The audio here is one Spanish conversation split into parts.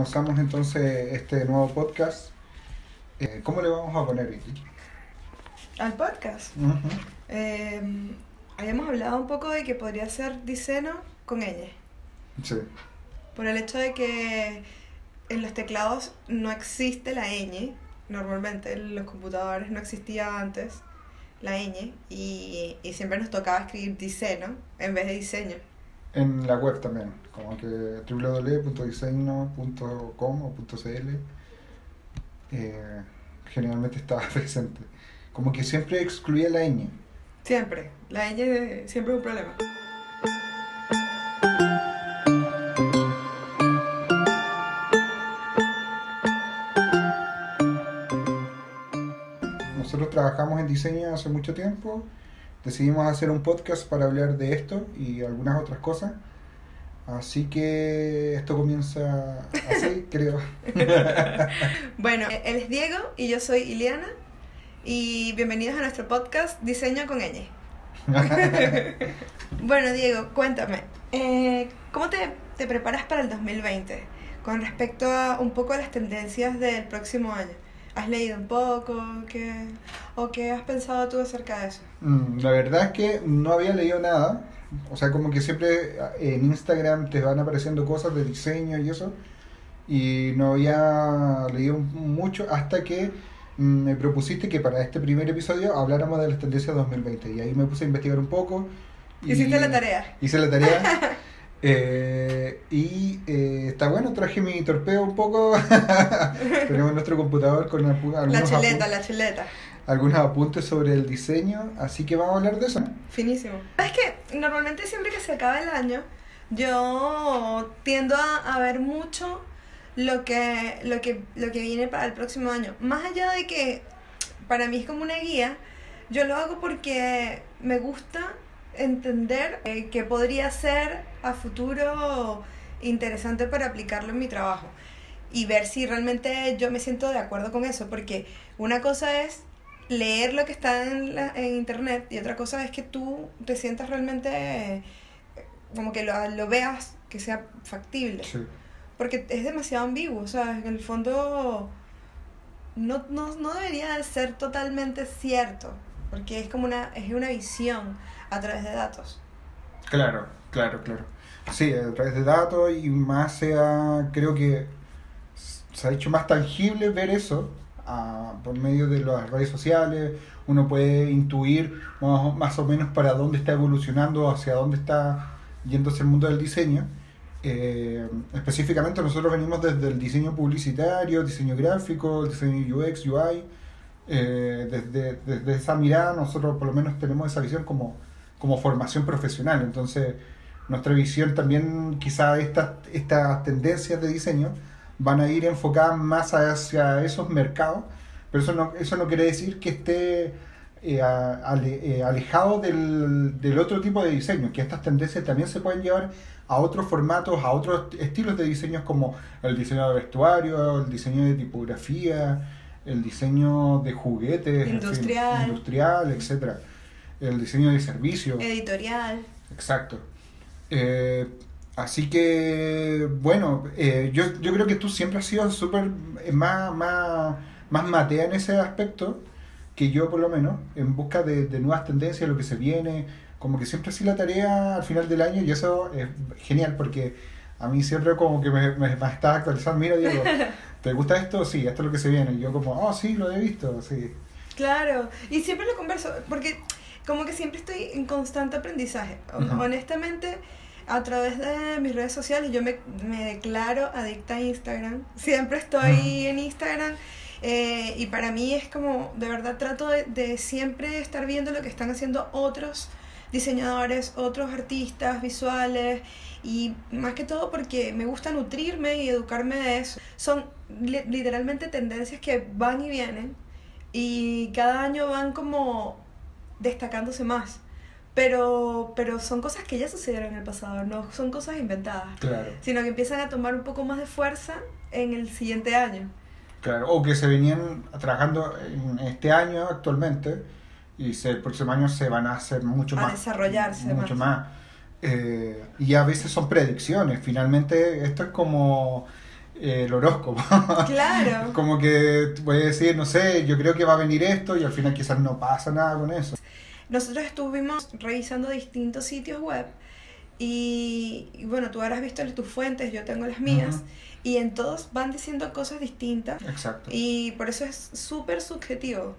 comenzamos entonces este nuevo podcast. Eh, ¿Cómo le vamos a poner, Vicky? Al podcast. Eh, habíamos hablado un poco de que podría ser diseño con ñ. Sí. Por el hecho de que en los teclados no existe la ñ. Normalmente en los computadores no existía antes la ñ. Y, y siempre nos tocaba escribir diseño en vez de diseño. En la web también, como que www.diseño.com o .cl eh, generalmente estaba presente. Como que siempre excluía la ñ. Siempre. La ñ de- siempre es un problema. Nosotros trabajamos en diseño hace mucho tiempo. Decidimos hacer un podcast para hablar de esto y algunas otras cosas. Así que esto comienza así, creo. Bueno, él es Diego y yo soy Iliana. Y bienvenidos a nuestro podcast Diseño con ñ. Bueno, Diego, cuéntame, eh, ¿cómo te, te preparas para el 2020 con respecto a un poco a las tendencias del próximo año? ¿Has leído un poco? ¿Qué, ¿O qué has pensado tú acerca de eso? Mm, La verdad es que no había leído nada. O sea, como que siempre eh, en Instagram te van apareciendo cosas de diseño y eso. Y no había leído mucho hasta que mm, me propusiste que para este primer episodio habláramos de las tendencias 2020. Y ahí me puse a investigar un poco. y- ¿Hiciste la tarea? Hice la tarea. Eh, y eh, está bueno, traje mi torpeo un poco. Tenemos nuestro computador con apu- La algunos, chuleta, la chuleta. algunos apuntes sobre el diseño. Así que vamos a hablar de eso. Finísimo. Es que normalmente siempre que se acaba el año, yo tiendo a, a ver mucho lo que, lo, que, lo que viene para el próximo año. Más allá de que para mí es como una guía, yo lo hago porque me gusta entender eh, qué podría ser a futuro interesante para aplicarlo en mi trabajo y ver si realmente yo me siento de acuerdo con eso, porque una cosa es leer lo que está en, la- en internet y otra cosa es que tú te sientas realmente eh, como que lo, lo veas que sea factible. Sí. Porque es demasiado ambiguo, o sea, en el fondo no, no, no debería de ser totalmente cierto, porque es como una, es una visión a través de datos. Claro, claro, claro. Sí, a través de datos y más sea, creo que se ha hecho más tangible ver eso ah, por medio de las redes sociales. Uno puede intuir más más o menos para dónde está evolucionando, hacia dónde está yéndose el mundo del diseño. Eh, específicamente nosotros venimos desde el diseño publicitario, diseño gráfico, diseño UX, UI. Eh, desde, desde esa mirada nosotros por lo menos tenemos esa visión como, como formación profesional. Entonces nuestra visión también, quizá estas, estas tendencias de diseño van a ir enfocadas más hacia esos mercados, pero eso no, eso no quiere decir que esté eh, ale- eh, alejado del, del otro tipo de diseño, que estas tendencias también se pueden llevar a otros formatos, a otros estilos de diseños como el diseño de vestuario, el diseño de tipografía, el diseño de juguetes, en fin, Industrial. industrial, etcétera, el diseño de servicios. Editorial. Exacto. Eh, así que, bueno, eh, yo, yo creo que tú siempre has sido súper eh, más, más, más matea en ese aspecto que yo, por lo menos, en busca de, de nuevas tendencias, lo que se viene. Como que siempre así la tarea al final del año y eso es genial porque a mí siempre como que me, me, me estás actualizando. Mira, Diego, ¿te gusta esto? Sí, esto es lo que se viene. Y yo como, oh, sí, lo he visto, sí. Claro, y siempre lo converso, porque como que siempre estoy en constante aprendizaje. Honestamente, a través de mis redes sociales, yo me, me declaro adicta a Instagram. Siempre estoy en Instagram. eh, y para mí es como, de verdad trato de, de siempre estar viendo lo que están haciendo otros diseñadores, otros artistas visuales y más que todo porque me gusta nutrirme y educarme de eso. Son li- literalmente tendencias que van y vienen y cada año van como destacándose más. Pero, pero son cosas que ya sucedieron en el pasado, no son cosas inventadas, Claro. sino que empiezan a tomar un poco más de fuerza en el siguiente año. Claro, o que se venían trabajando en este año actualmente y se- el próximo año se van a hacer mucho A más. desarrollarse Mucho más. más. Eh, y a veces son predicciones. Finalmente, esto es como eh, el horóscopo. Claro. Como que voy a decir, no sé, yo creo que va a venir esto y al final quizás no pasa nada con eso. Nosotros estuvimos revisando distintos sitios web y, y bueno, tú habrás visto tus fuentes, yo tengo las mías. Y en todos van diciendo cosas distintas Exacto. y por eso es súper subjetivo.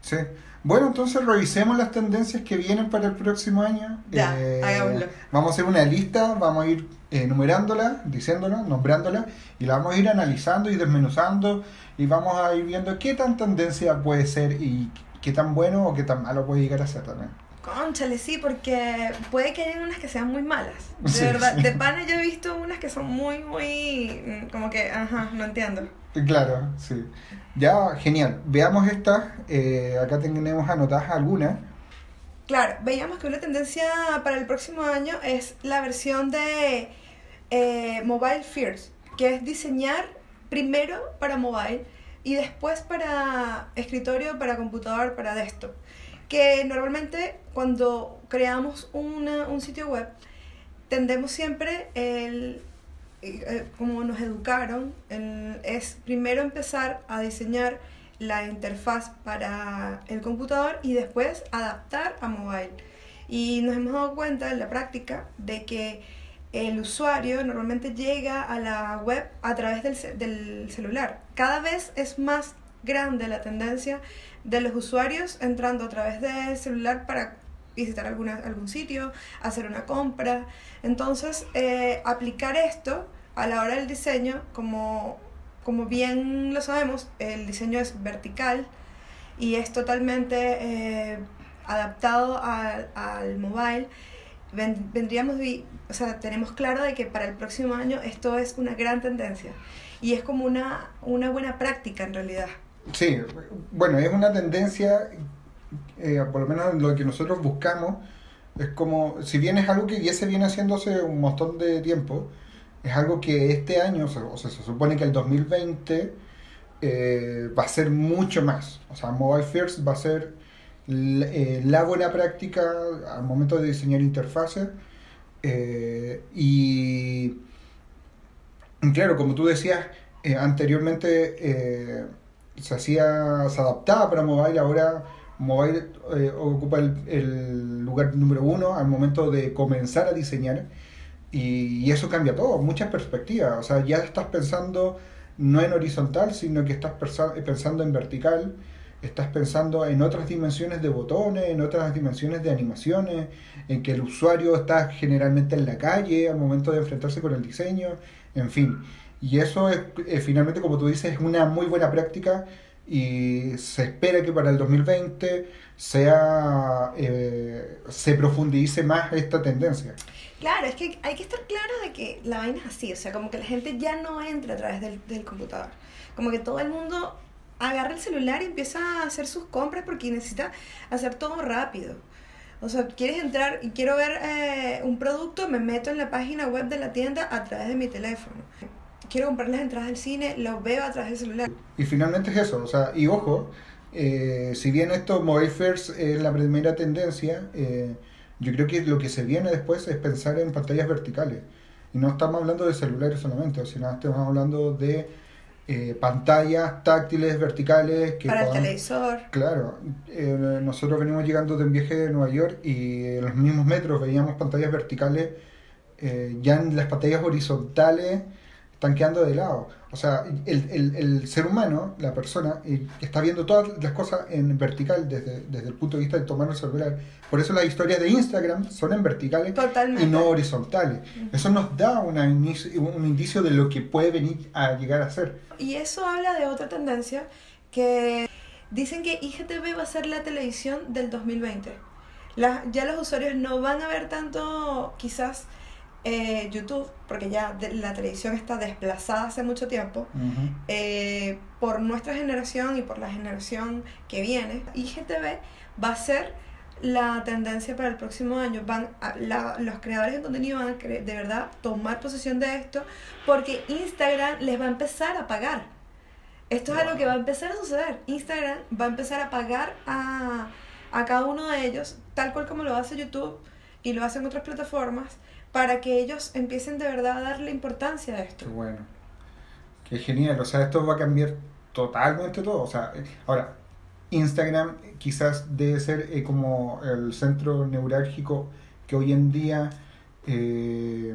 Sí. Bueno, entonces revisemos las tendencias que vienen para el próximo año. Ya, hagámoslo. Vamos a hacer una lista, vamos a ir eh, numerándola, diciéndola, nombrándola, y la vamos a ir analizando y desmenuzando, y vamos a ir viendo qué tan tendencia puede ser y qué tan bueno o qué tan malo puede llegar a ser también. Conchale, sí, porque puede que hayan unas que sean muy malas. De Sí, verdad, sí. de pana yo he visto unas que son muy, muy. mm, como que, ajá, no entiendo. Claro, sí. Ya, genial. Veamos estas. eh, acá tenemos anotadas algunas. Claro, veíamos que una tendencia para el próximo año es la versión de eh, Mobile First, que es diseñar primero para mobile y después para escritorio, para computador, para desktop. Que normalmente cuando creamos una- un sitio web, tendemos siempre el, eh, como nos educaron, es primero empezar a diseñar la interfaz para el computador y después adaptar a mobile. Y nos hemos dado cuenta en la práctica de que el usuario normalmente llega a la web a través del, del celular. Cada vez es más grande la tendencia de los usuarios entrando a través del celular para visitar alguna, algún sitio, hacer una compra. Entonces, eh, aplicar esto a la hora del diseño, como, como bien lo sabemos, el diseño es vertical y es totalmente eh, adaptado al, mobile. Ven- vendríamos, o sea, tenemos claro de que para el próximo año esto es una gran tendencia y es como una, una buena práctica en realidad. Sí, bueno, es una tendencia, eh, por lo menos lo que nosotros buscamos, es como, si bien es algo que ya se viene haciéndose un montón de tiempo, es algo que este año, o sea, se supone que el 2020 eh, va a ser mucho más. O sea, Mobile First va a ser l- eh, la buena práctica al momento de diseñar interfaces. eh, y claro, como tú decías, eh, anteriormente eh, se hacía, se adaptaba para mobile, ahora mobile eh, ocupa el, lugar número uno al momento de comenzar a diseñar y, y eso cambia todo, muchas perspectivas, o sea, ya estás pensando no en horizontal, sino que estás pensando en vertical, estás pensando en otras dimensiones de botones, en otras dimensiones de animaciones, en que el usuario está generalmente en la calle al momento de enfrentarse con el diseño, en fin. Y eso es, eh, finalmente, como tú dices, es una muy buena práctica y se espera que para el 2020 sea, eh, se profundice más esta tendencia. Claro, es que hay que estar claro de que la vaina es así, o sea, como que la gente ya no entra a través del, del computador. Como que todo el mundo agarra el celular y empieza a hacer sus compras porque necesita hacer todo rápido. O sea, quieres entrar y quiero ver eh, un producto, me meto en la página web de la tienda a través de mi teléfono. Quiero comprar las entradas del cine, lo veo a través del celular. Y finalmente es eso, o sea, y ojo, eh, si bien esto Mobile First es la primera tendencia, eh, yo creo que lo que se viene después es pensar en pantallas verticales. Y no estamos hablando de celulares solamente, sino estamos hablando de eh, pantallas táctiles verticales que para el televisor. Claro, eh, nosotros venimos llegando de un viaje de Nueva York y en los mismos metros veíamos pantallas verticales, eh, ya en las pantallas horizontales están quedando de lado. O sea, el, el, el ser humano, la persona, eh, está viendo todas las cosas en vertical desde, desde el punto de vista de tomar el celular. Por eso las historias de Instagram son en verticales Totalmente. y no horizontales. Eso nos da una inicio- un indicio de lo que puede venir a llegar a ser. Y eso habla de otra tendencia que dicen que IGTV va a ser la televisión del 2020. La- ya los usuarios no van a ver tanto quizás eh, YouTube, porque ya de- la televisión está desplazada hace mucho tiempo, eh, por nuestra generación y por la generación que viene. IGTV va a ser la tendencia para el próximo año. Van a- la- los creadores de contenido van a de verdad tomar posesión de esto porque Instagram les va a empezar a pagar. Esto es algo que va a empezar a suceder. Instagram va a empezar a pagar a, a cada uno de ellos, tal cual como lo hace YouTube y lo hacen otras plataformas, para que ellos empiecen de verdad a darle importancia a esto. Qué bueno. Que es genial, o sea, esto va a cambiar totalmente todo. O sea, ahora, Instagram quizás debe ser eh, como el centro neurálgico que hoy en día eh,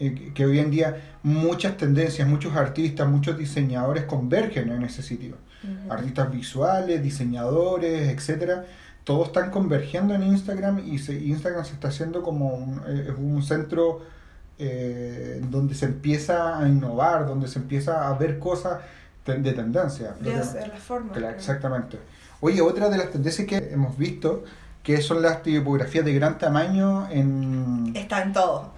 eh, que hoy en día muchas tendencias, muchos artistas, muchos diseñadores convergen en ese sitio. Artistas visuales, diseñadores, etcétera, todos están convergiendo en Instagram y se- Instagram se está haciendo como un, eh, un centro eh, donde se empieza a innovar, donde se empieza a ver cosas de tendencia. Formas. Claro, creo. exactamente. Oye, otra de las tendencias que hemos visto, que son las tipografías de gran tamaño en, Está en todo.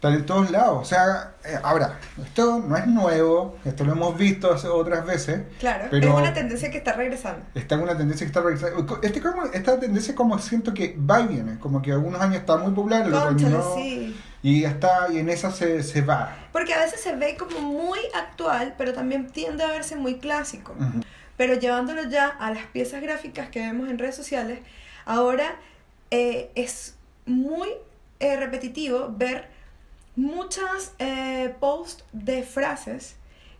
Están en todos lados. O sea, eh, ahora, esto no es nuevo, esto lo hemos visto hace otras veces. Claro, Pero- es una tendencia que está regresando. Está en una tendencia que está realizando. Este, como, esta tendencia como siento que va y viene, como que algunos años está muy popular, Cónchale, terminó, sí. y ya está, y en esa se, se va. Porque a veces se ve como muy actual, pero también tiende a verse muy clásico. Pero llevándolo ya a las piezas gráficas que vemos en redes sociales, ahora eh, es muy eh, repetitivo ver muchas eh, posts de frases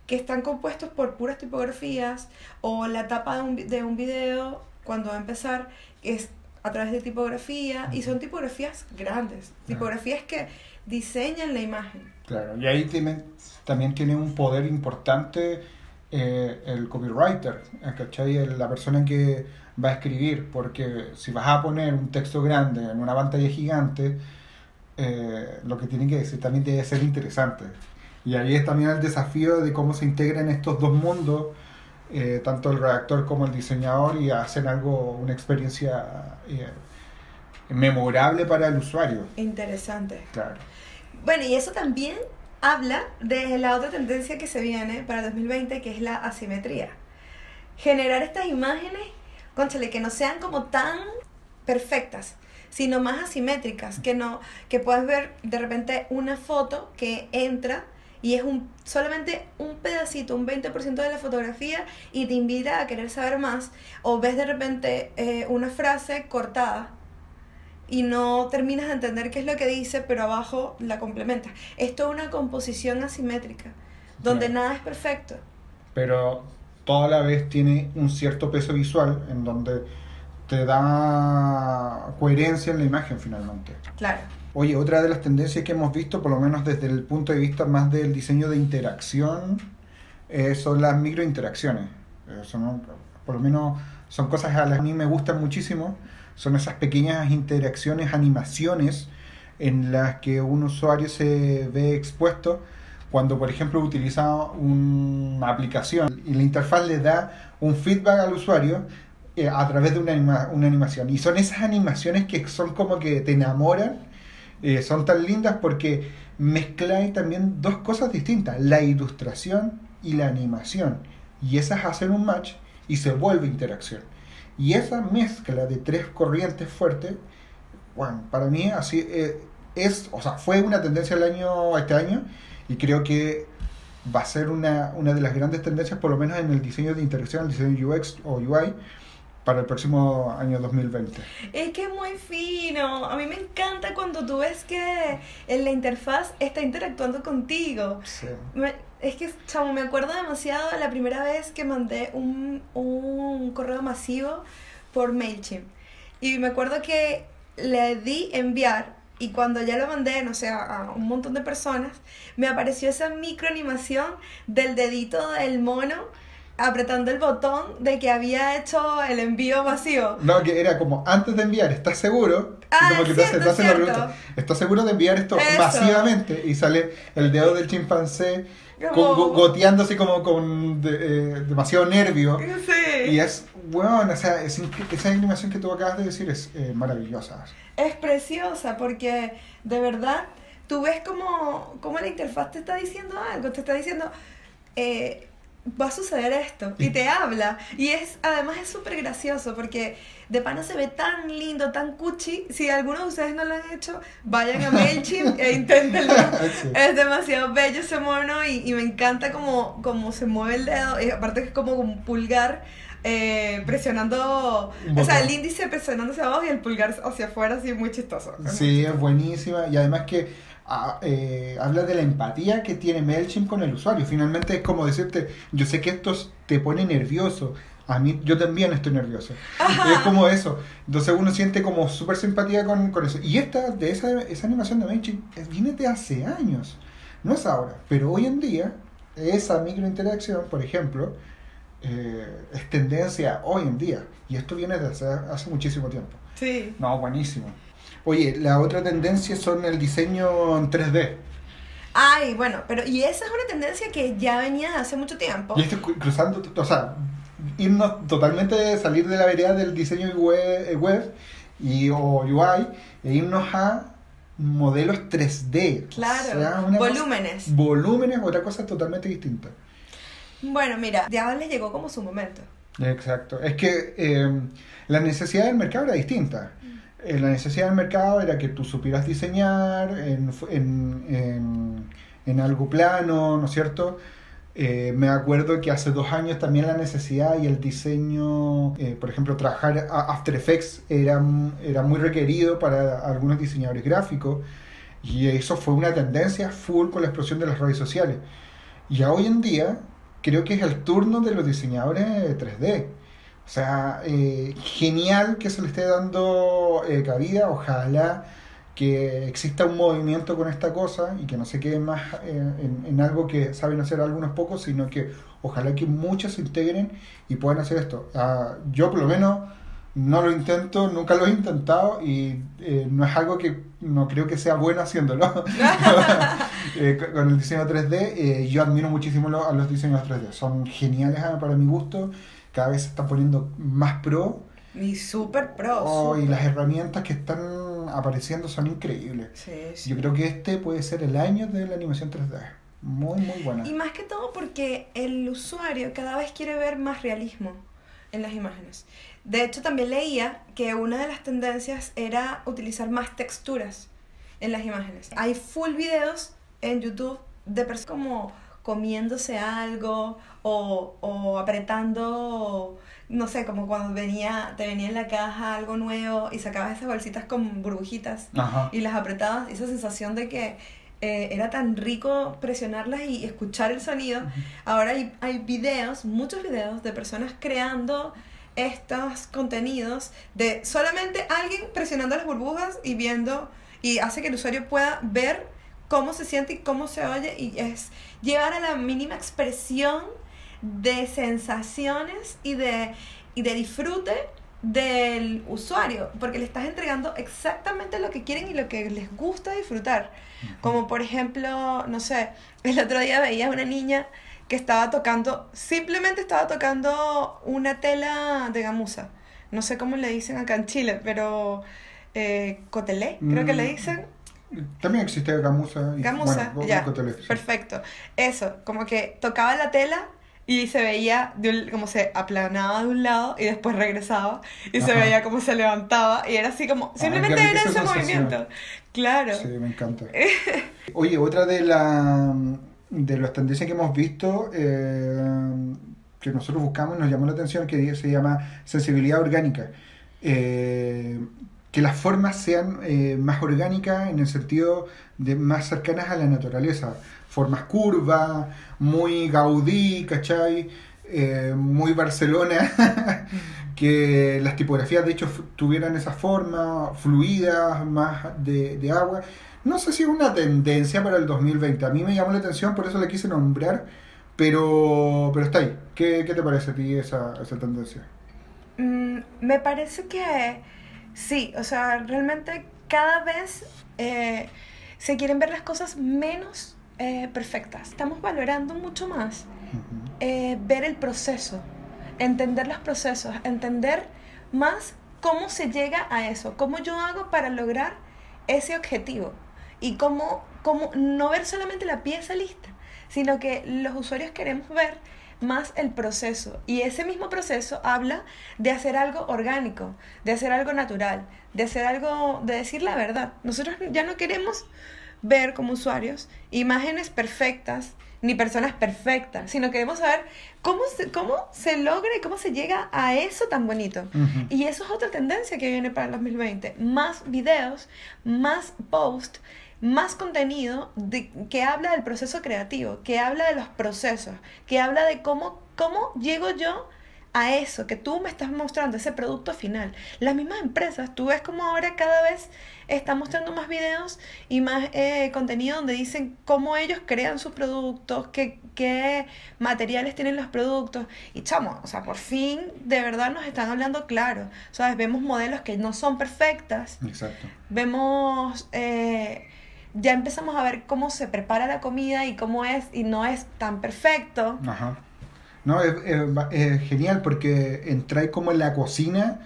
que están compuestos por puras tipografías o la tapa de un, de un video cuando va a empezar es a través de tipografía y son tipografías grandes, tipografías que diseñan la imagen. Claro, y ahí tiene- también tiene un poder importante eh, el copywriter, eh, ¿cachai? La persona que va a escribir, porque si vas a poner un texto grande en una pantalla gigante, eh, lo que tiene que decir también debe ser interesante. Y ahí es también el desafío de cómo se integran estos dos mundos, eh, tanto el redactor como el diseñador, y hacen algo, una experiencia eh, memorable para el usuario. Interesante. Claro. Bueno, y eso también habla de la otra tendencia que se viene para 2020, que es la asimetría. Generar estas imágenes, conchale, que no sean como tan perfectas, sino más asimétricas, que no que puedas ver de repente una foto que entra y es un solamente un pedacito, un 20% de la fotografía y te invita a querer saber más, o ves de repente eh, una frase cortada y no terminas de entender qué es lo que dice, pero abajo la complementas. Esto es una composición asimétrica, donde nada es perfecto. pero toda la vez tiene un cierto peso visual en donde te da coherencia en la imagen finalmente. Claro. Oye, otra de las tendencias que hemos visto, por lo menos desde el punto de vista más del diseño de interacción, eh, son las microinteracciones. Eh, son, por lo menos son cosas a las que a mí me gustan muchísimo. Son esas pequeñas interacciones, animaciones en las que un usuario se ve expuesto cuando, por ejemplo, utiliza una aplicación y la interfaz le da un feedback al usuario eh, a través de una, anima- una animación. Y son esas animaciones que son como que te enamoran, eh, son tan lindas porque mezclan también dos cosas distintas, la ilustración y la animación. Y esas hacen un match y se vuelve interacción. Y esa mezcla de tres corrientes fuertes, bueno, para mí así eh, es, o sea, fue una tendencia el año, este año, y creo que va a ser una, una de las grandes tendencias, por lo menos en el diseño de interacción, el diseño UX o UI, para el próximo año 2020. Es que es muy fino. A mí me encanta cuando tú ves que en la interfaz está interactuando contigo. Sí. Me- es que, chamo, me acuerdo demasiado de la primera vez que mandé un, un correo masivo por MailChimp. Y me acuerdo que le di enviar y cuando ya lo mandé, no sé, a, un montón de personas, me apareció esa microanimación del dedito del mono apretando el botón de que había hecho el envío masivo. No, que era como antes de enviar, ¿estás seguro? Ah, como que te, te hacen la ¿estás seguro de enviar esto Eso. masivamente? Y sale el dedo del chimpancé Como- go- goteando así como con de- eh, demasiado nervio. Sí. Y es, bueno, o sea, es esa animación que tú acabas de decir es eh, maravillosa. Es preciosa porque de verdad tú ves como, como la interfaz te está diciendo algo, te está diciendo, eh, va a suceder esto y te habla. Y es además es súper gracioso porque de pana se ve tan lindo, tan cuchi. Si alguno de ustedes no lo han hecho, vayan a MailChimp e inténtenlo. Sí. Es demasiado bello ese mono y, y me encanta como, como se mueve el dedo. Y aparte que es como un pulgar eh, presionando, o sea, el índice presionando hacia abajo y el pulgar hacia afuera, así muy chistoso. Sí, es buenísima. Y además que a- eh, habla de la empatía que tiene MailChimp con el usuario. Finalmente es como decirte, yo sé que esto te pone nervioso. A mí, yo también estoy nervioso. Es como eso. Entonces uno siente como súper simpatía con, con eso. Y esta, de esa, esa animación de MailChimp, eh, viene de hace años. No es ahora. Pero hoy en día, esa microinteracción, por ejemplo, eh, es tendencia hoy en día. Y esto viene de hace, hace muchísimo tiempo. Sí. No, buenísimo. Oye, la otra tendencia son el diseño en 3D. Ay, bueno, pero y esa es una tendencia que ya venía de hace mucho tiempo. Y esto cruzando, o sea, irnos totalmente, salir de la vereda del diseño web, eh, web y, o UI e irnos a modelos 3D. Claro, O sea, una cosa- volúmenes. volúmenes, otra cosa totalmente distinta. Bueno, mira, ya les llegó como su momento. Exacto. Es que eh, la necesidad del mercado era distinta. Eh, la necesidad del mercado era que tú supieras diseñar en, en, en, en algo plano, ¿no es cierto? Eh, me acuerdo que hace dos años también la necesidad y el diseño, eh, por ejemplo, trabajar a- After Effects era, era muy requerido para algunos diseñadores gráficos y eso fue una tendencia full con la explosión de las redes sociales. Y hoy en día creo que es el turno de los diseñadores 3D. O sea, eh, genial que se le esté dando eh, cabida, ojalá que exista un movimiento con esta cosa y que no se quede más eh, en, en algo que saben hacer algunos pocos, sino que ojalá que muchos se integren y puedan hacer esto. Ah, yo por lo menos no lo intento, nunca lo he intentado y eh, no es algo que no creo que sea bueno haciéndolo. Eh, con- el diseño 3D, eh, yo admiro muchísimo a los diseños 3D, son geniales ah, para mi gusto, cada vez se están poniendo más pro Mi super pro. oh, y las herramientas que están apareciendo son increíbles. Sí, sí. Yo creo que este puede ser el año de la animación 3D, muy muy buena. Y más que todo porque el usuario cada vez quiere ver más realismo en las imágenes. De hecho, también leía que una de las tendencias era utilizar más texturas en las imágenes. Hay full videos en YouTube de personas como comiéndose algo o, o apretando, no sé, como cuando venía, te venía en la caja algo nuevo y sacabas esas bolsitas con burbujitas Ajá. y las apretabas, esa sensación de que eh, era tan rico presionarlas y escuchar el sonido. Ahora hay, hay videos, muchos videos de personas creando estos contenidos de solamente alguien presionando las burbujas y viendo y hace que el usuario pueda ver cómo se siente y cómo se oye y es llevar a la mínima expresión de sensaciones y de, y de disfrute del usuario, porque le estás entregando exactamente lo que quieren y lo que les gusta disfrutar. Como por ejemplo, no sé, el otro día veía a una niña que estaba tocando, simplemente estaba tocando una tela de gamuza. No sé cómo le dicen acá en Chile, pero eh, cotelé, creo que le Mm, dicen. También existe Gamusa. y- Gamuza, bueno, ya. Perfecto. Eso, como que tocaba la tela y se veía de un- como se aplanaba de un lado y después regresaba y se veía como se levantaba y era así como, simplemente qué rica era ese movimiento. Claro. Sí, me encanta. Oye, otra de la de las tendencias que hemos visto eh, que nosotros buscamos y nos llamó la atención que se llama sensibilidad orgánica. Eh, que las formas sean eh, más orgánicas en el sentido de más cercanas a la naturaleza. Formas curvas, muy Gaudí, ¿cachai? Eh, muy Barcelona, que las tipografías de hecho tuvieran esa forma, fluidas, más de, de agua. No sé si es una tendencia para el 2020. A mí me llamó la atención, por eso la quise nombrar, pero, pero está ahí. ¿Qué, qué te parece a ti esa, esa tendencia? Mm, me parece que sí, o sea, realmente cada vez eh, se quieren ver las cosas menos eh, perfectas. Estamos valorando mucho más eh, ver el proceso, entender los procesos, entender más cómo se llega a eso, cómo yo hago para lograr ese objetivo y cómo, cómo no ver solamente la pieza lista, sino que los usuarios queremos ver más el proceso y ese mismo proceso habla de hacer algo orgánico, de hacer algo natural, de hacer algo, de decir la verdad. Nosotros ya no queremos ver como usuarios imágenes perfectas ni personas perfectas, sino queremos saber cómo se, cómo se logra y cómo se llega a eso tan bonito. Y eso es otra tendencia que viene para el 2020. Más videos, más posts más contenido de, que habla del proceso creativo, que habla de los procesos, que habla de cómo, cómo llego yo a eso que tú me estás mostrando, ese producto final. Las mismas empresas, tú ves como ahora cada vez están mostrando más videos y más eh, contenido donde dicen cómo ellos crean sus productos, qué, qué materiales tienen los productos. Y chamo, o sea, por fin de verdad nos están hablando claro. ¿Sabes? Vemos modelos que no son perfectas. Exacto. Vemos... Eh, ya empezamos a ver cómo se prepara la comida y cómo es y no es tan perfecto. Ajá. No, es, genial porque entráis como en la cocina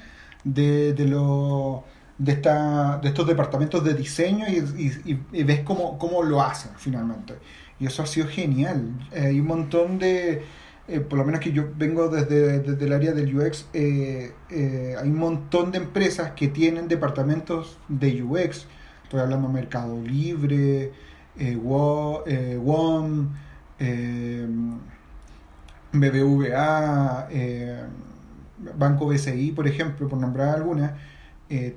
de, de, lo- de, esta, de estos departamentos de diseño y, y- ves cómo, cómo lo hacen finalmente. Y eso ha sido genial. Eh, hay un montón de, eh, por lo menos que yo vengo desde, desde el área del UX, eh, hay un montón de empresas que tienen departamentos de UX. Estoy hablando Mercado Libre, eh, Wo- eh, WOM, eh, BBVA, eh, Banco BCI, por ejemplo, por nombrar algunas,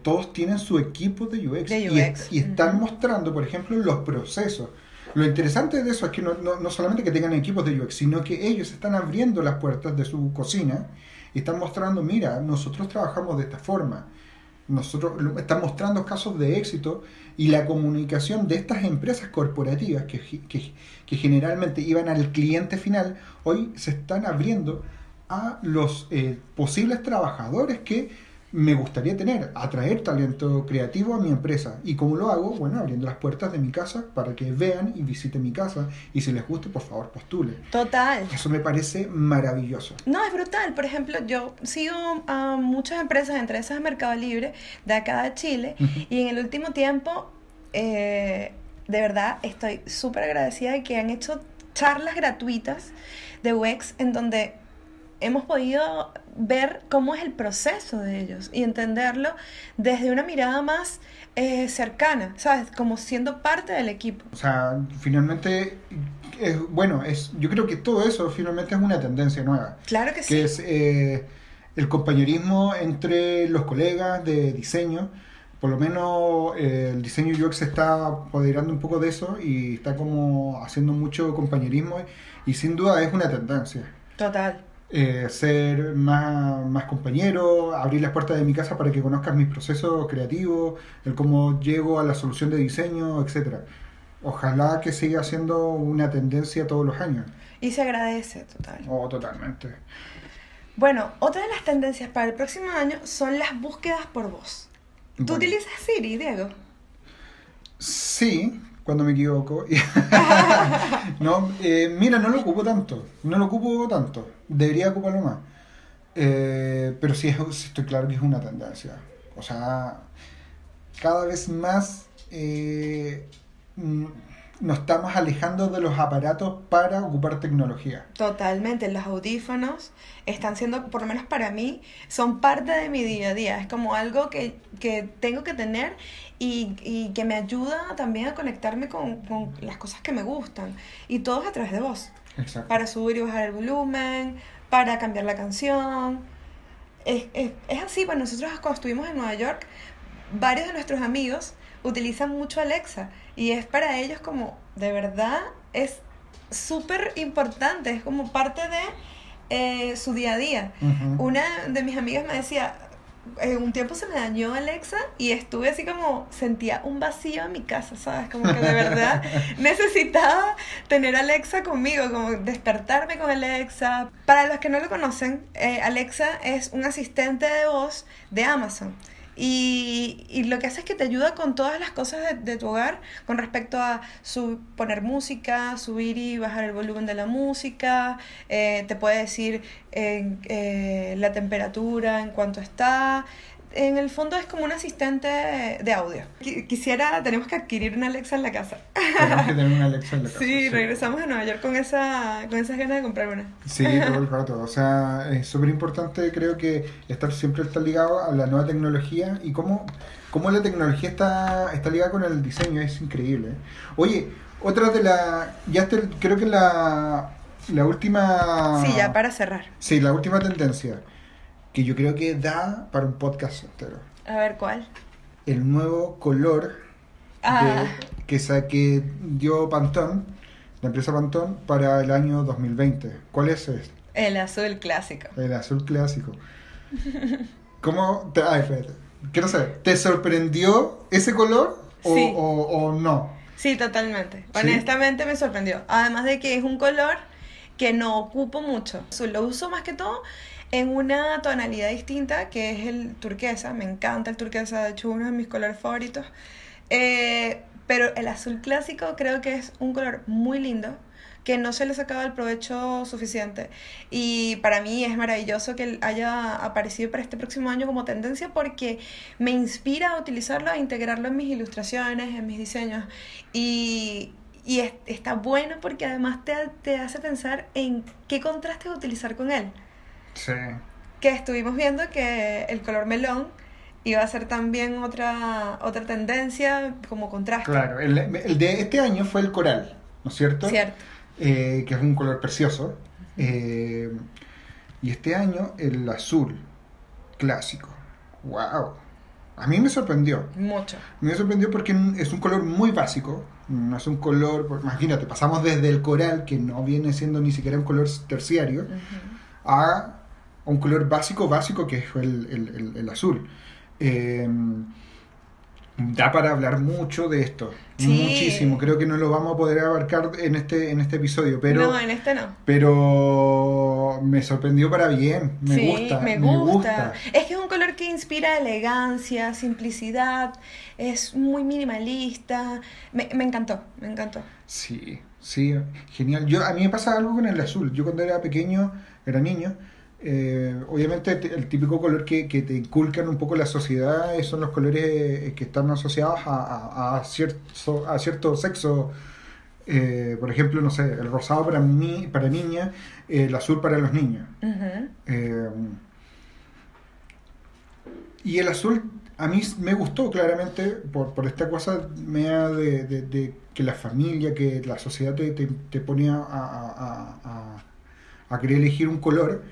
todos tienen su equipo de UX, De y, UX, y están mostrando, por ejemplo, los procesos. Lo interesante de eso es que no, no, no solamente que tengan equipos de UX, sino que ellos están abriendo las puertas de su cocina y están mostrando, mira, nosotros trabajamos de esta forma. Nosotros están mostrando casos de éxito y la comunicación de estas empresas corporativas que, que, que generalmente iban al cliente final, hoy se están abriendo a los eh, posibles trabajadores que me gustaría tener, atraer talento creativo a mi empresa. ¿Y cómo lo hago? Bueno, abriendo las puertas de mi casa para que vean y visiten mi casa y si les guste, por favor, postule. Total. Eso me parece maravilloso. No, es brutal. Por ejemplo, yo sigo a muchas empresas, entre esas Mercado Libre, de acá de Chile, y en el último tiempo, eh, de verdad, estoy súper agradecida de que han hecho charlas gratuitas de UX en donde hemos podido ver cómo es el proceso de ellos y entenderlo desde una mirada más eh, cercana, ¿sabes? Como siendo parte del equipo. O sea, finalmente, es, bueno, es, yo creo que todo eso finalmente es una tendencia nueva. Claro que sí. que es eh, el compañerismo entre los colegas de diseño. Por lo menos eh, el diseño UX se está apoderando un poco de eso y está como haciendo mucho compañerismo y sin duda es una tendencia. Total. Eh, ser más, más compañero, abrir las puertas de mi casa para que conozcas mis procesos creativos, el cómo llego a la solución de diseño, etcétera. Ojalá que siga siendo una tendencia todos los años. Y se agradece, total. Oh, totalmente. Bueno, otra de las tendencias para el próximo año son las búsquedas por voz. ¿Tú Bueno. utilizas Siri, Diego? Sí, cuando me equivoco. no, eh, mira, no lo ocupo tanto. No lo ocupo tanto. Debería ocuparlo más. Eh, pero sí, es- sí estoy claro que es una tendencia. O sea, cada vez más eh, mm, nos estamos alejando de los aparatos para ocupar tecnología. Totalmente, los audífonos están siendo, por lo menos para mí, son parte de mi día a día. Es como algo que, que tengo que tener y, y que me ayuda también a conectarme con, con las cosas que me gustan. Y todo es a través de voz. Exacto. Para subir y bajar el volumen, para cambiar la canción. Es, es, es así, pues nosotros cuando estuvimos en Nueva York, varios de nuestros amigos utilizan mucho Alexa y es para ellos como, de verdad, es súper importante, es como parte de eh, su día a día. Ujú. Una de mis amigas me decía, eh, un tiempo se me dañó Alexa y estuve así como, sentía un vacío en mi casa, ¿sabes? Como que de verdad necesitaba tener Alexa conmigo, como despertarme con Alexa. Para los que no lo conocen, eh, Alexa es un asistente de voz de Amazon. Y, y lo que hace es que te ayuda con todas las cosas de, tu hogar con respecto a su, poner música, subir y bajar el volumen de la música, eh, te puede decir eh, la temperatura, en cuánto está. En el fondo es como un asistente de audio. Qui- Quisiera, tenemos que adquirir una Alexa en la casa. Tenemos que tener una Alexa en la casa. Sí, regresamos a Nueva York con, esa, con esas ganas de comprar una. Sí, todo el rato. O sea, es súper importante, creo que estar siempre está ligado a la nueva tecnología y cómo, cómo la tecnología está, está ligada con el diseño, es increíble. Oye, otra de la. Ya este- creo que la, la última. Sí, ya para cerrar. Sí, la última tendencia que yo creo que da para un podcast entero. A ver, ¿cuál? El nuevo color Ah. de- que, sa- que dio Pantón, la empresa Pantón, para el año 2020. ¿Cuál es este? El azul clásico. El azul clásico. ¿Cómo? Te, ay, espérate. Quiero saber, ¿te sorprendió ese color o, Sí. o, o no? Sí, totalmente. ¿Sí? Honestamente me sorprendió. Además de que es un color que no ocupo mucho. Lo uso más que todo en una tonalidad distinta que es el turquesa. Me encanta el turquesa, de hecho uno de mis colores favoritos. Eh, pero el azul clásico creo que es un color muy lindo que no se le sacaba el provecho suficiente y para mí es maravilloso que haya aparecido para este próximo año como tendencia porque me inspira a utilizarlo, a integrarlo en mis ilustraciones, en mis diseños y, y es- está bueno porque además te, te hace pensar en qué contrastes utilizar con él Sí. que estuvimos viendo que el color melón iba a ser también otra, otra tendencia como contraste. Claro, el, el de este año fue el coral, ¿no es cierto? Cierto. Eh, que es un color precioso. Eh, y este año el azul clásico. ¡Wow! A mí me sorprendió. Mucho. Me sorprendió porque es un color muy básico. No es un color, imagínate, pasamos desde el coral, que no viene siendo ni siquiera un color terciario, a un color básico, básico, que es el, el- el- el azul. Eh, da para hablar mucho de esto, Sí. muchísimo. Creo que no lo vamos a poder abarcar en este, en este episodio, pero, no, en este no. pero me sorprendió para bien. Me sí, gusta, me gusta. Es que es un color que inspira elegancia, simplicidad, es muy minimalista. Me, me encantó, me encantó. Sí, sí, genial. Yo, a mí me pasa algo con el azul. Yo cuando era pequeño, era niño, eh, obviamente te- el típico color que, que te inculcan un poco la sociedad eh, son los colores eh, que están asociados a, a- a cierto, a cierto sexo. Eh, por ejemplo, no sé, el rosado para mí, para niña, el azul para los niños. Y el azul a mí me gustó claramente por, por esta cosa mea de, de- de que la familia, que la sociedad te, te, te ponía a, a- a- a querer elegir un color.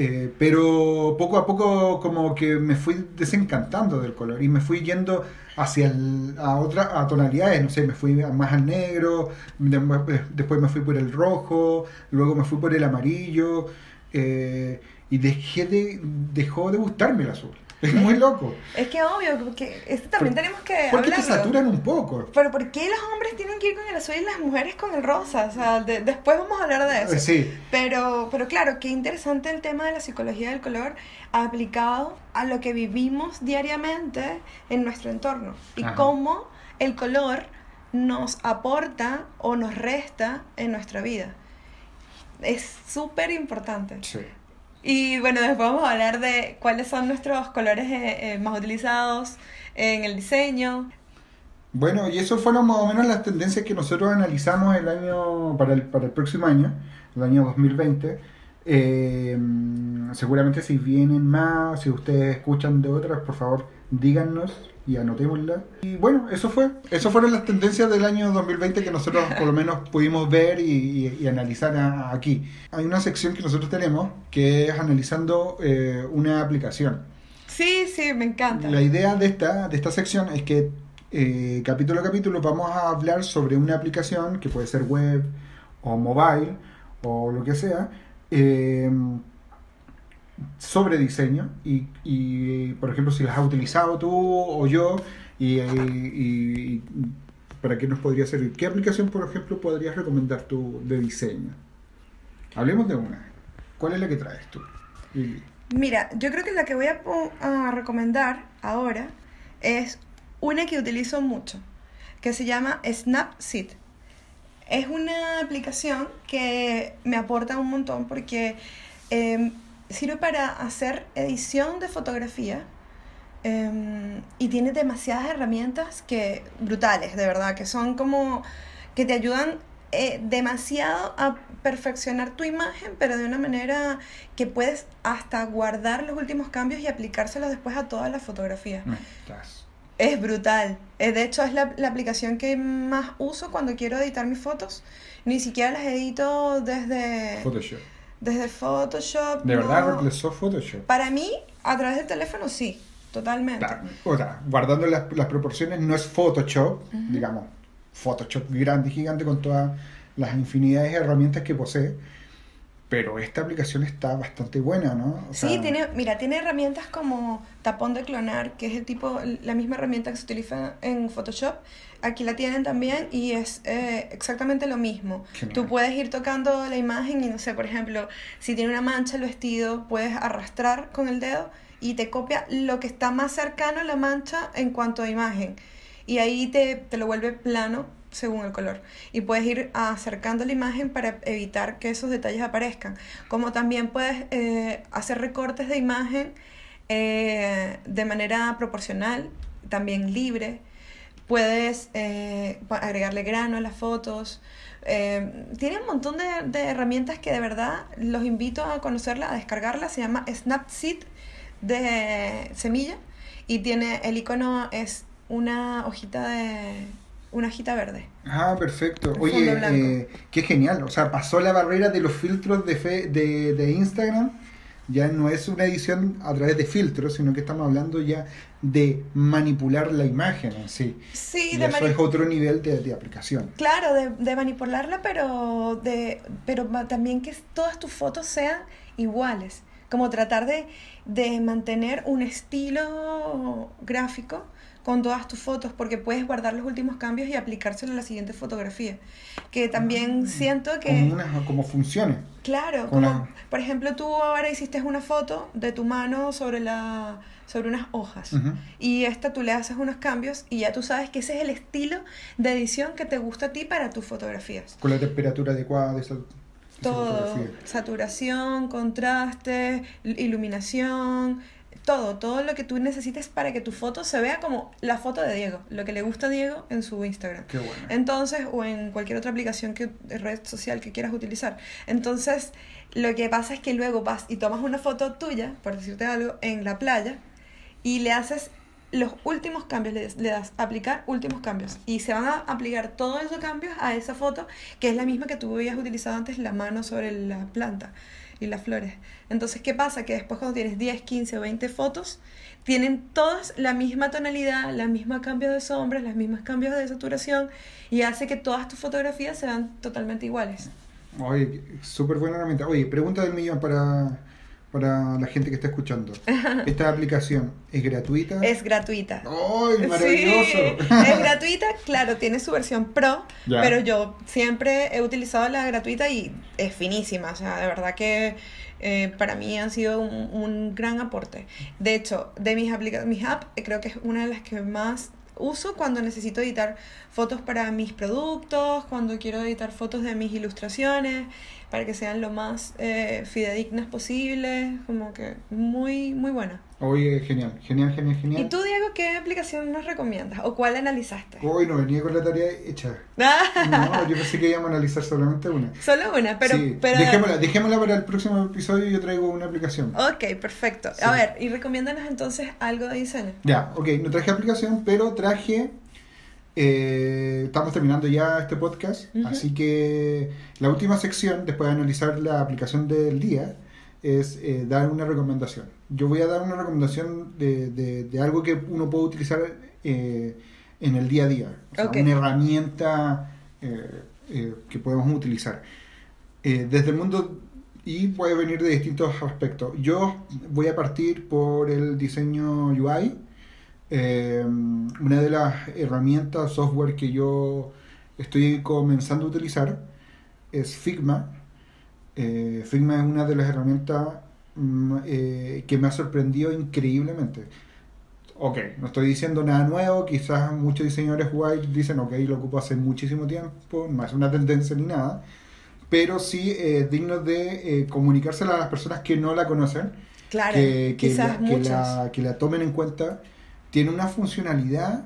Eh, pero poco a poco como que me fui desencantando del color y me fui yendo hacia el- a otra a tonalidades, no sé, me fui más al negro, de- después me fui por el rojo, luego me fui por el amarillo eh, y dejé de dejó de gustarme el azul. Es muy loco. Es que obvio, porque este también tenemos que Porque te hablarlo. saturan un poco. Pero ¿por qué los hombres tienen que ir con el azul y las mujeres con el rosa? O sea, de- después vamos a hablar de eso. Eh, Sí, Pero, pero claro, qué interesante el tema de la psicología del color aplicado a lo que vivimos diariamente en nuestro entorno y Ajá. cómo el color nos aporta o nos resta en nuestra vida. Es súper importante. sí. Y bueno, después vamos a hablar de cuáles son nuestros colores eh, eh, más utilizados en el diseño. Bueno, y eso fueron más o menos las tendencias que nosotros analizamos el año para el, para el próximo año, el año 2020. Eh, seguramente si vienen más, si ustedes escuchan de otras, por favor díganos y anotémosla. Y bueno, eso fue. Eso fueron las tendencias del año 2020 que nosotros por lo menos pudimos ver y, y- y analizar a- aquí. Hay una sección que nosotros tenemos que es analizando eh, una aplicación. Sí, sí, me encanta. La idea de esta, de esta sección es que eh, capítulo a capítulo vamos a hablar sobre una aplicación que puede ser web o mobile o lo que sea eh, sobre diseño y, y, por ejemplo si las has utilizado tú o yo y, y- para qué nos podría servir. ¿Qué aplicación por ejemplo podrías recomendar tú de diseño? Hablemos de una. ¿Cuál es la que traes tú? Lili? Mira, yo creo que la que voy a, recomendar ahora es una que utilizo mucho, que se llama Snapseed. Es una aplicación que me aporta un montón porque eh, sirve para hacer edición de fotografía eh, y tiene demasiadas herramientas que brutales, de verdad, que son como que te ayudan eh, demasiado a perfeccionar tu imagen, pero de una manera que puedes hasta guardar los últimos cambios y aplicárselos después a todas las fotografías. Estás- Es brutal. Eh, De hecho, es la, la aplicación que más uso cuando quiero editar mis fotos. Ni siquiera las edito desde, Photoshop. Desde Photoshop. ¿De verdad reemplazó Photoshop? Para mí, a través del teléfono, sí, totalmente. O sea, guardando las, las proporciones, no es Photoshop, digamos, Photoshop grande y gigante con todas las infinidades de herramientas que posee, pero esta aplicación está bastante buena, ¿no? O Sí, tiene, mira, tiene herramientas como tapón de clonar, que es el tipo, la misma herramienta que se utiliza en Photoshop. Aquí la tienen también y es eh, exactamente lo mismo. Tú puedes ir tocando la imagen y no sé, por ejemplo, si tiene una mancha el vestido, puedes arrastrar con el dedo y te copia lo que está más cercano a la mancha en cuanto a imagen. Y ahí te, te lo vuelve plano según el color. Y puedes ir acercando la imagen para evitar que esos detalles aparezcan. Como también puedes eh, hacer recortes de imagen eh, de manera proporcional, también libre. Puedes eh, agregarle grano a las fotos. Eh, tiene un montón de, de herramientas que de verdad los invito a conocerla, a descargarla. Se llama Snapseed de semilla y tiene el icono es una hojita de una hojita verde. Ah, perfecto. Oye, eh, qué genial. O sea, pasó la barrera de los filtros de, fe- de, de Instagram. Ya no es una edición a través de filtros, sino que estamos hablando ya de manipular la imagen en sí. Sí, y de eso es otro nivel de, de aplicación. Claro, de, de manipularla, pero, de, pero también que todas tus fotos sean iguales. Como tratar de, de mantener un estilo gráfico con todas tus fotos, porque puedes guardar los últimos cambios y aplicárselo a la siguiente fotografía. Que también Ah, siento que... Como, unas, como funciones. Claro, como la- por ejemplo tú ahora hiciste una foto de tu mano sobre la sobre unas hojas Ujú. y esta tú le haces unos cambios y ya tú sabes que ese es el estilo de edición que te gusta a ti para tus fotografías. Con la temperatura adecuada de esa, Todo, saturación, contraste, il- iluminación, todo, todo lo que tú necesites para que tu foto se vea como la foto de Diego, lo que le gusta a Diego en su Instagram. Qué bueno. Entonces, o en cualquier otra aplicación que red social que quieras utilizar. Entonces, lo que pasa es que luego vas y tomas una foto tuya, por decirte algo, en la playa y le haces los últimos cambios, le, le das aplicar últimos cambios y se van a aplicar todos esos cambios a esa foto que es la misma que tú habías utilizado antes la mano sobre la planta y las flores. Entonces, ¿qué pasa? Que después cuando tienes 10, 15 o 20 fotos, tienen todas la misma tonalidad, la misma cambio de sombras, los mismos cambios de saturación y hace que todas tus fotografías sean totalmente iguales. Oye, súper buena herramienta. Oye, pregunta del millón para, para la gente que está escuchando. ¿Esta aplicación es gratuita? Es gratuita. ¡Ay, maravilloso! Sí, es gratuita, claro, tiene su versión pro, Ya. pero yo siempre he utilizado la gratuita y es finísima, o sea, de verdad que eh, para mí han sido un, un gran aporte. De hecho, de mis, aplica mis apps, eh, creo que es una de las que más uso cuando necesito editar fotos para mis productos, cuando quiero editar fotos de mis ilustraciones, para que sean lo más eh, fidedignas posible, como que muy, muy buena. Oye, genial, genial, genial, genial. ¿Y tú, Diego, qué aplicación nos recomiendas o cuál analizaste? Hoy no venía con la tarea hecha. No, yo pensé que íbamos a analizar solamente una. Solo una, pero... sí, pero... dejémosla, dejémosla para el próximo episodio y yo traigo una aplicación. Ok, perfecto. Sí. A ver, y recomiéndanos entonces algo de diseño. Ya, ok, no traje aplicación, pero traje. Eh, estamos terminando ya este podcast, así que la última sección, después de analizar la aplicación del día, es eh, dar una recomendación. Yo voy a dar una recomendación de, de- de algo que uno puede utilizar eh, en el día a día, o sea, Ok. una herramienta que podemos utilizar. Desde el mundo y puede venir de distintos aspectos. Yo voy a partir por el diseño UI. Eh, una de las herramientas software que yo estoy comenzando a utilizar es Figma. Eh, Figma es una de las herramientas mm, eh, que me ha sorprendido increíblemente. Ok, no estoy diciendo nada nuevo, quizás muchos diseñadores UI dicen, ok, lo ocupo hace muchísimo tiempo, no es una tendencia ni nada, pero sí es digno de eh, comunicársela a las personas que no la conocen, Claro, que, que la, que la tomen en cuenta. Tiene una funcionalidad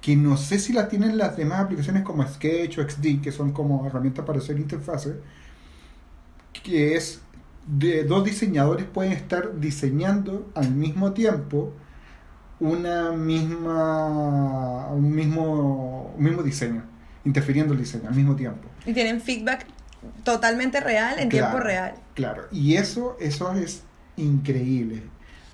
que no sé si la tienen las demás aplicaciones como Sketch o XD, que son como herramientas para hacer interfaces, que es de dos diseñadores pueden estar diseñando al mismo tiempo una misma un mismo un mismo diseño, interfiriendo el diseño al mismo tiempo. Y tienen feedback totalmente real, en Claro, tiempo real. Claro, y eso, eso es increíble.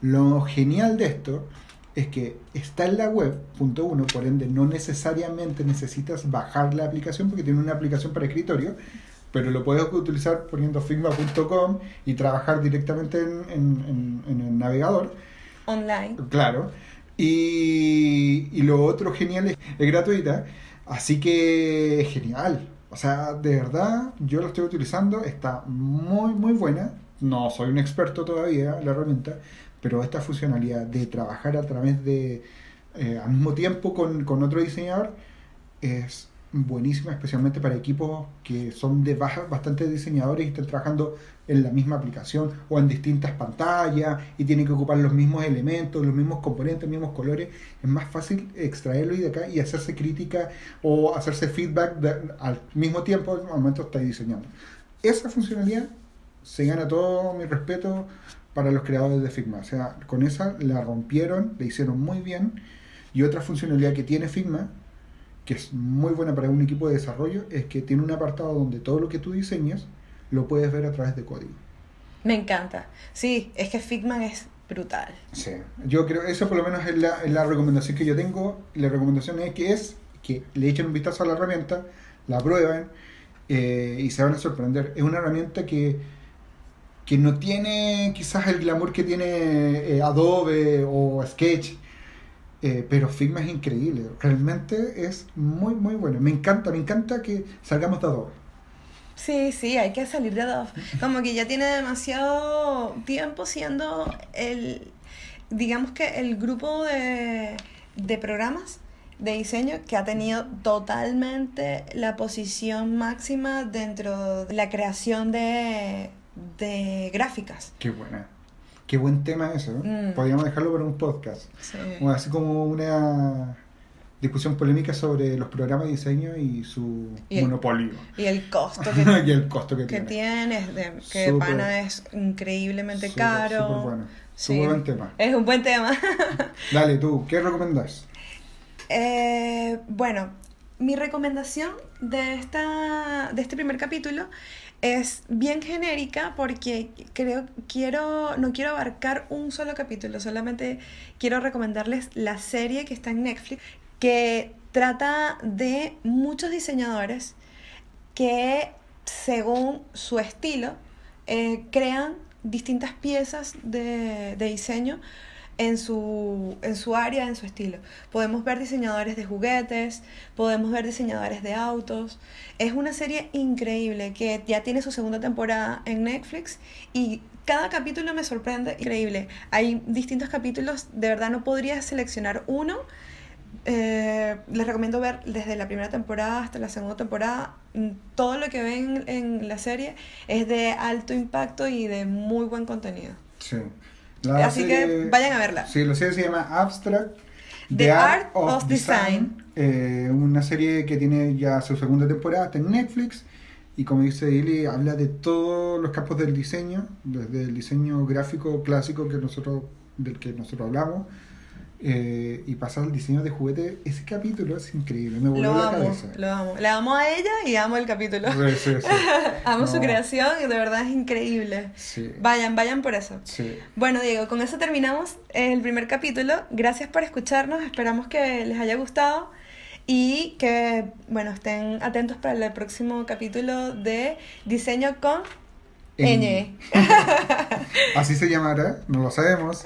Lo genial de esto es que está en la web, punto uno, por ende no necesariamente necesitas bajar la aplicación porque tiene una aplicación para escritorio, pero lo puedes utilizar poniendo figma.com y trabajar directamente en, en- en- en el navegador. Online. Claro. Y, y lo otro genial es, es gratuita. Así que genial. O sea, de verdad, yo lo estoy utilizando. Está muy, muy buena. No soy un experto todavía en la herramienta. Pero esta funcionalidad de trabajar a través de... eh, al mismo tiempo con, con otro diseñador es buenísima, especialmente para equipos que son de baja, bastante diseñadores y están trabajando en la misma aplicación o en distintas pantallas y tienen que ocupar los mismos elementos, los mismos componentes, los mismos colores. Es más fácil extraerlo y de acá y hacerse crítica o hacerse feedback de- al mismo tiempo al momento estáis diseñando. Esa funcionalidad se gana todo mi respeto para los creadores de Figma. O sea, con esa la rompieron, la hicieron muy bien. Y otra funcionalidad que tiene Figma, que es muy buena para un equipo de desarrollo, es que tiene un apartado donde todo lo que tú diseñas lo puedes ver a través de código. Me encanta. Sí, es que Figma es brutal. Sí, yo creo, eso por lo menos es la, es la recomendación que yo tengo. La recomendación es que es que le echen un vistazo a la herramienta, la prueben eh, y se van a sorprender. Es una herramienta que, que no tiene quizás el glamour que tiene eh, Adobe o Sketch, eh, pero Figma es increíble. Realmente es muy, muy bueno. Me encanta, me encanta que salgamos de Adobe. Sí, sí, hay que salir de Adobe. Como que ya tiene demasiado tiempo siendo el, digamos que el grupo de, de programas de diseño que ha tenido totalmente la posición máxima dentro de la creación de, de gráficas. Qué buena. Qué buen tema eso. Mm. Podríamos dejarlo para un podcast. Sí. O así como una discusión polémica sobre los programas de diseño y su Y el- monopolio. Y el costo que, y el costo que, que tiene. tiene, es de- que pana es increíblemente Súper, caro. súper bueno. Sí. Buen tema. Es un buen tema. Dale, tú, ¿qué recomendás? Eh, bueno, mi recomendación de, esta, de este primer capítulo es bien genérica porque creo, quiero, no quiero abarcar un solo capítulo, solamente quiero recomendarles la serie que está en Netflix, que trata de muchos diseñadores que según su estilo eh, crean distintas piezas de, de diseño en su, en su área, en su estilo. Podemos ver diseñadores de juguetes, podemos ver diseñadores de autos. Es una serie increíble que ya tiene su segunda temporada en Netflix y cada capítulo me sorprende, increíble. Hay distintos capítulos, de verdad no podría seleccionar uno. Eh, les recomiendo ver desde la primera temporada hasta la segunda temporada. Mm, Todo lo que ven en la serie es de alto impacto y de muy buen contenido. Sí. Así que vayan a verla. Sí, la serie se llama Abstract. The Art of Design. Eh, una serie que tiene ya su segunda temporada, está en Netflix. Y como dice Ili, habla de todos los campos del diseño, desde el diseño gráfico clásico que nosotros, del que nosotros hablamos, eh, y pasar al diseño de juguete. Ese capítulo es increíble, me voló Lo la amo, cabeza. lo amo. La amo a ella y amo el capítulo. Sí, sí, sí. amo su creación y de verdad es increíble. Sí. Vayan, vayan por eso. Sí. Bueno, Diego, con eso terminamos el primer capítulo. Gracias por escucharnos. Esperamos que les haya gustado y que, bueno, estén atentos para el próximo capítulo de Diseño con ñ. Así se llamará, no lo sabemos.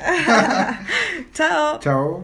Chao. Chao.